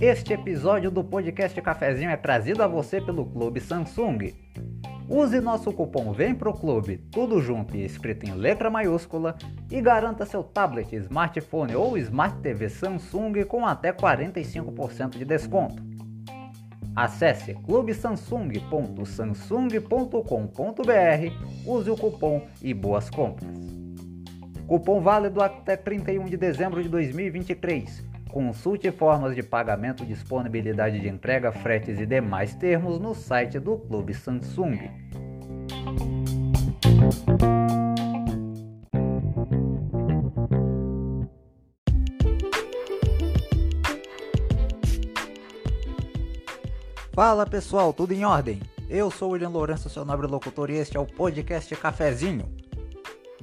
Este episódio do podcast Cafezinho é trazido a você pelo Clube Samsung. Use nosso cupom Vem Pro Clube, tudo junto e escrito em letra maiúscula, e garanta seu tablet, smartphone ou Smart TV Samsung com até 45% de desconto. Acesse clubesamsung.samsung.com.br, use o cupom e boas compras. Cupom válido até 31 de dezembro de 2023. Consulte formas de pagamento, disponibilidade de entrega, fretes e demais termos no site do Clube Samsung. Fala pessoal, tudo em ordem? Eu sou William Lourenço, seu nobre locutor, e este é o podcast Cafezinho.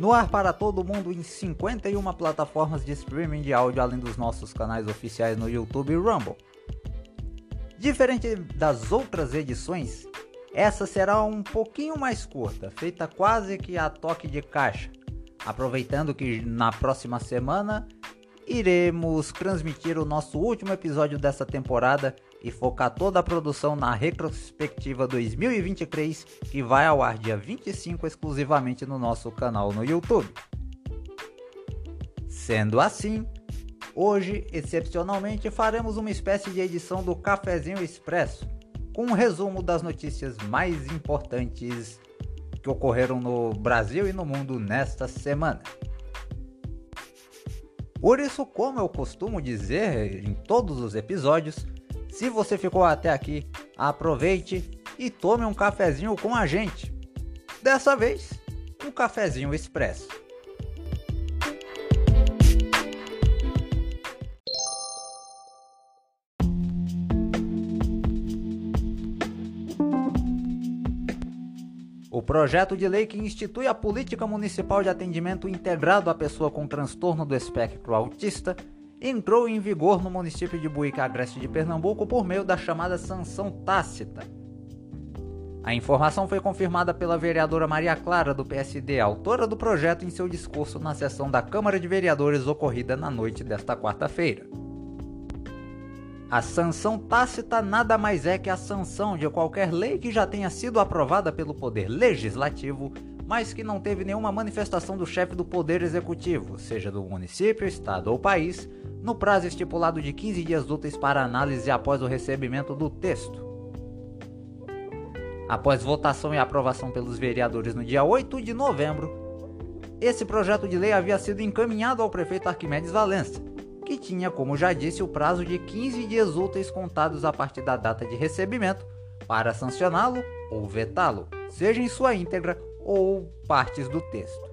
No ar para todo mundo em 51 plataformas de streaming de áudio, além dos nossos canais oficiais no YouTube e Rumble. Diferente das outras edições, essa será um pouquinho mais curta, feita quase que a toque de caixa. Aproveitando que na próxima semana iremos transmitir o nosso último episódio dessa temporada e focar toda a produção na retrospectiva 2023, que vai ao ar dia 25 exclusivamente no nosso canal no YouTube. Sendo assim, hoje, excepcionalmente, faremos uma espécie de edição do Cafezinho Expresso, com um resumo das notícias mais importantes que ocorreram no Brasil e no mundo nesta semana. Por isso, como eu costumo dizer em todos os episódios, se você ficou até aqui, aproveite e tome um cafezinho com a gente. Dessa vez, um cafezinho expresso. O projeto de lei que institui a política municipal de atendimento integrado à pessoa com transtorno do espectro autista entrou em vigor no município de Buíca Agreste de Pernambuco por meio da chamada sanção tácita. A informação foi confirmada pela vereadora Maria Clara do PSD, autora do projeto, em seu discurso na sessão da Câmara de Vereadores ocorrida na noite desta quarta-feira. A sanção tácita nada mais é que a sanção de qualquer lei que já tenha sido aprovada pelo Poder Legislativo mas que não teve nenhuma manifestação do chefe do Poder Executivo, seja do município, estado ou país, no prazo estipulado de 15 dias úteis para análise após o recebimento do texto. Após votação e aprovação pelos vereadores no dia 8 de novembro, esse projeto de lei havia sido encaminhado ao prefeito Arquimedes Valença, que tinha, como já disse, o prazo de 15 dias úteis contados a partir da data de recebimento para sancioná-lo ou vetá-lo, seja em sua íntegra ou partes do texto.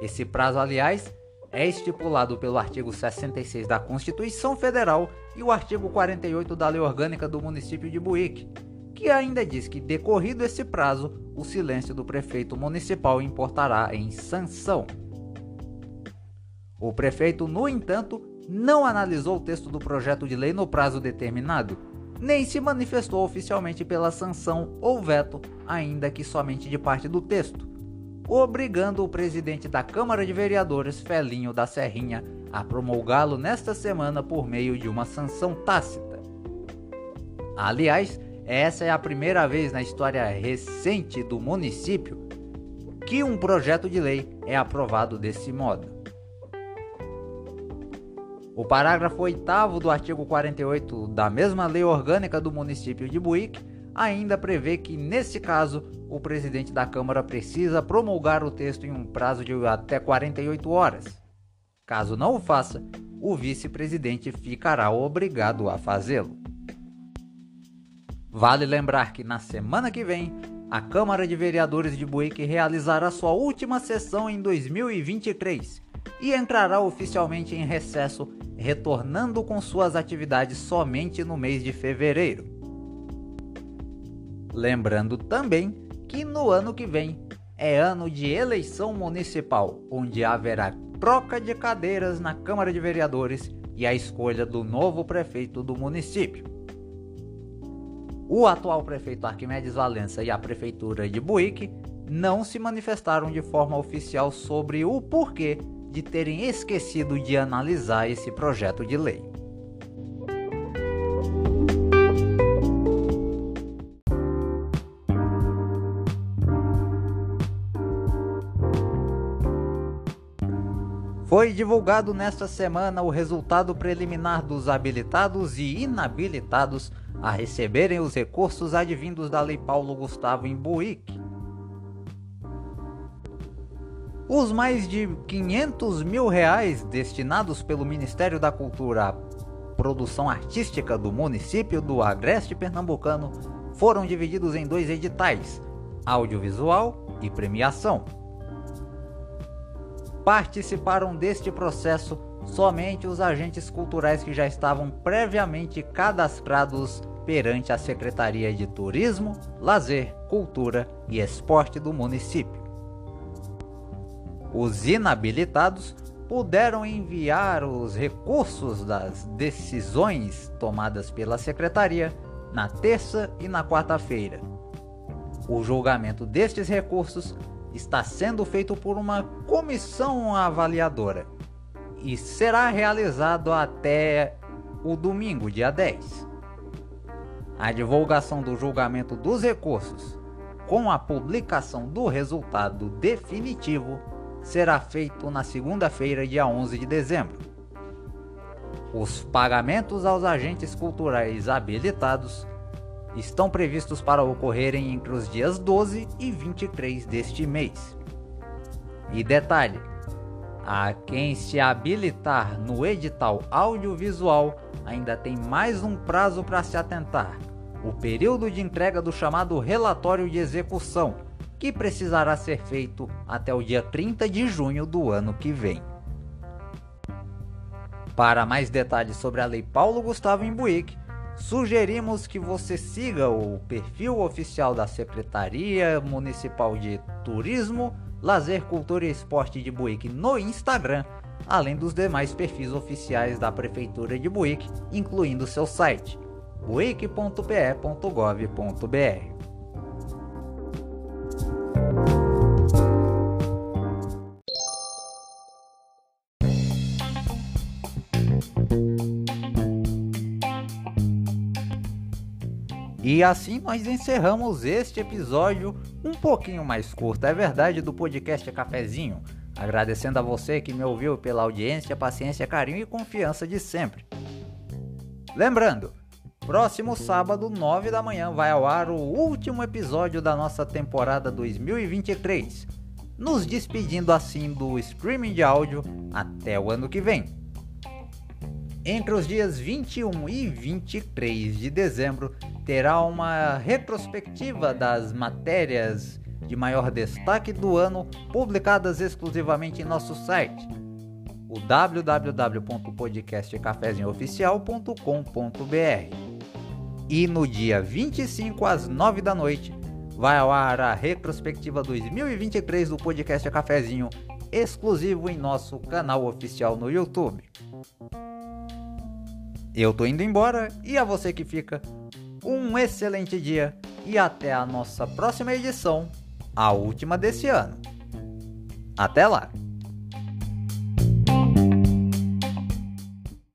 Esse prazo, aliás, é estipulado pelo artigo 66 da Constituição Federal e o artigo 48 da Lei Orgânica do município de Buíque, que ainda diz que, decorrido esse prazo, o silêncio do prefeito municipal importará em sanção. O prefeito, no entanto, não analisou o texto do projeto de lei no prazo determinado nem se manifestou oficialmente pela sanção ou veto, ainda que somente de parte do texto, obrigando o presidente da Câmara de Vereadores, Felinho da Serrinha, a promulgá-lo nesta semana por meio de uma sanção tácita. Aliás, essa é a primeira vez na história recente do município que um projeto de lei é aprovado desse modo. O parágrafo 8 do artigo 48 da mesma lei orgânica do município de Buíque ainda prevê que, nesse caso, o presidente da Câmara precisa promulgar o texto em um prazo de até 48 horas. Caso não o faça, o vice-presidente ficará obrigado a fazê-lo. Vale lembrar que na semana que vem, a Câmara de Vereadores de Buíque realizará sua última sessão em 2023 e entrará oficialmente em recesso retornando com suas atividades somente no mês de fevereiro. Lembrando também que no ano que vem é ano de eleição municipal, onde haverá troca de cadeiras na Câmara de Vereadores e a escolha do novo prefeito do município. O atual prefeito Arquimedes Valença e a prefeitura de Buíque não se manifestaram de forma oficial sobre o porquê de terem esquecido de analisar esse projeto de lei. Foi divulgado nesta semana o resultado preliminar dos habilitados e inabilitados a receberem os recursos advindos da Lei Paulo Gustavo Imbuíque. Os mais de 500 mil reais destinados pelo Ministério da Cultura à produção artística do município do Agreste Pernambucano foram divididos em dois editais, audiovisual e premiação participaram deste processo somente os agentes culturais que já estavam previamente cadastrados perante a Secretaria de Turismo, Lazer, Cultura e Esporte do município. Os inabilitados puderam enviar os recursos das decisões tomadas pela Secretaria na terça e na quarta-feira. O julgamento destes recursos está sendo feito por uma comissão avaliadora e será realizado até o domingo, dia 10. A divulgação do julgamento dos recursos com a publicação do resultado definitivo será feito na segunda-feira, dia 11 de dezembro. Os pagamentos aos agentes culturais habilitados estão previstos para ocorrerem entre os dias 12 e 23 deste mês. E detalhe: a quem se habilitar no edital audiovisual ainda tem mais um prazo para se atentar: o período de entrega do chamado relatório de execução, que precisará ser feito até o dia 30 de junho do ano que vem. Para mais detalhes sobre a Lei Paulo Gustavo Imbuíque, Sugerimos que você siga o perfil oficial da Secretaria Municipal de Turismo, Lazer, Cultura e Esporte de Buíque no Instagram, além dos demais perfis oficiais da Prefeitura de Buíque, incluindo seu site buíque.pe.gov.br. E assim nós encerramos este episódio um pouquinho mais curto, é verdade, do podcast Cafezinho. Agradecendo a você que me ouviu pela audiência, paciência, carinho e confiança de sempre. Lembrando, próximo sábado, 9 da manhã, vai ao ar o último episódio da nossa temporada 2023, nos despedindo assim do streaming de áudio até o ano que vem. Entre os dias 21 e 23 de dezembro, terá uma retrospectiva das matérias de maior destaque do ano publicadas exclusivamente em nosso site, o www.podcastcafezinhooficial.com.br. E no dia 25 às 9 da noite vai ao ar a retrospectiva 2023 do podcast Cafezinho, exclusivo em nosso canal oficial no YouTube. Eu tô indo embora e a você que fica, um excelente dia e até a nossa próxima edição, a última desse ano. Até lá!